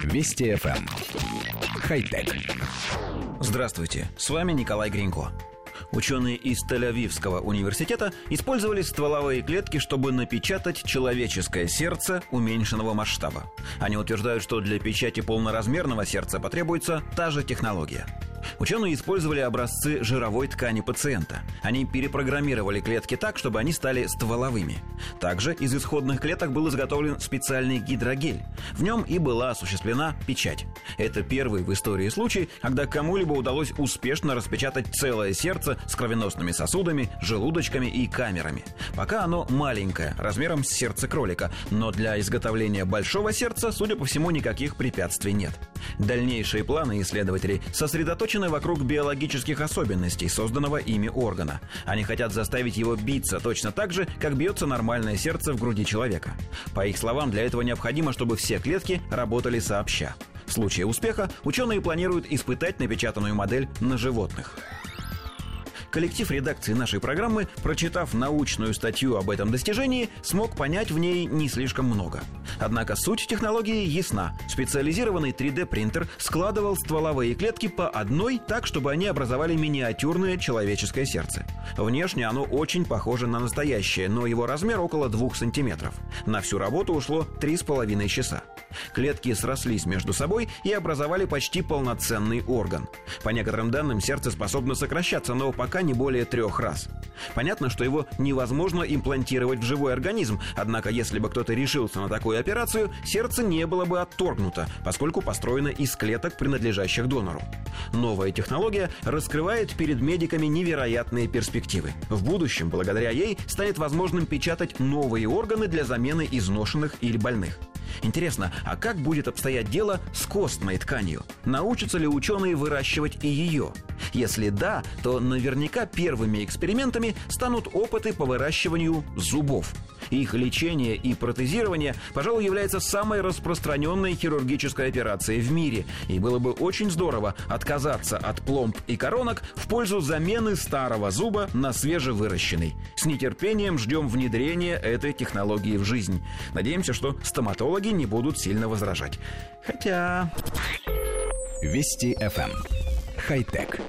Вести FM. Эм. Хай-тек. Здравствуйте, с вами Николай Гринько. Ученые из Тель-Авивского университета использовали стволовые клетки, чтобы напечатать человеческое сердце уменьшенного масштаба. Они утверждают, что для печати полноразмерного сердца потребуется та же технология – Ученые использовали образцы жировой ткани пациента. Они перепрограммировали клетки так, чтобы они стали стволовыми. Также из исходных клеток был изготовлен специальный гидрогель. В нем и была осуществлена печать. Это первый в истории случай, когда кому-либо удалось успешно распечатать целое сердце с кровеносными сосудами, желудочками и камерами. Пока оно маленькое, размером с сердце кролика, но для изготовления большого сердца, судя по всему, никаких препятствий нет. Дальнейшие планы исследователей сосредоточены вокруг биологических особенностей созданного ими органа. Они хотят заставить его биться точно так же, как бьется нормальное сердце в груди человека. По их словам, для этого необходимо, чтобы все клетки работали сообща. В случае успеха ученые планируют испытать напечатанную модель на животных. Коллектив редакции нашей программы, прочитав научную статью об этом достижении, смог понять в ней не слишком много. Однако суть технологии ясна. Специализированный 3D-принтер складывал стволовые клетки по одной так, чтобы они образовали миниатюрное человеческое сердце. Внешне оно очень похоже на настоящее, но его размер около 2 сантиметров. На всю работу ушло 3,5 часа. Клетки срослись между собой и образовали почти полноценный орган. По некоторым данным, сердце способно сокращаться, но пока не более трех раз. Понятно, что его невозможно имплантировать в живой организм, однако если бы кто-то решился на такую операцию, сердце не было бы отторгнуто, поскольку построено из клеток, принадлежащих донору. Новая технология раскрывает перед медиками невероятные перспективы. В будущем, благодаря ей, станет возможным печатать новые органы для замены изношенных или больных. Интересно, а как будет обстоять дело с костной тканью? Научатся ли ученые выращивать и ее? Если да, то наверняка первыми экспериментами станут опыты по выращиванию зубов. Их лечение и протезирование, пожалуй, является самой распространенной хирургической операцией в мире. И было бы очень здорово отказаться от пломб и коронок в пользу замены старого зуба на свежевыращенный. С нетерпением ждем внедрения этой технологии в жизнь. Надеемся, что стоматологи не будут сильно возражать. Хотя... Вести FM. Хай-тек.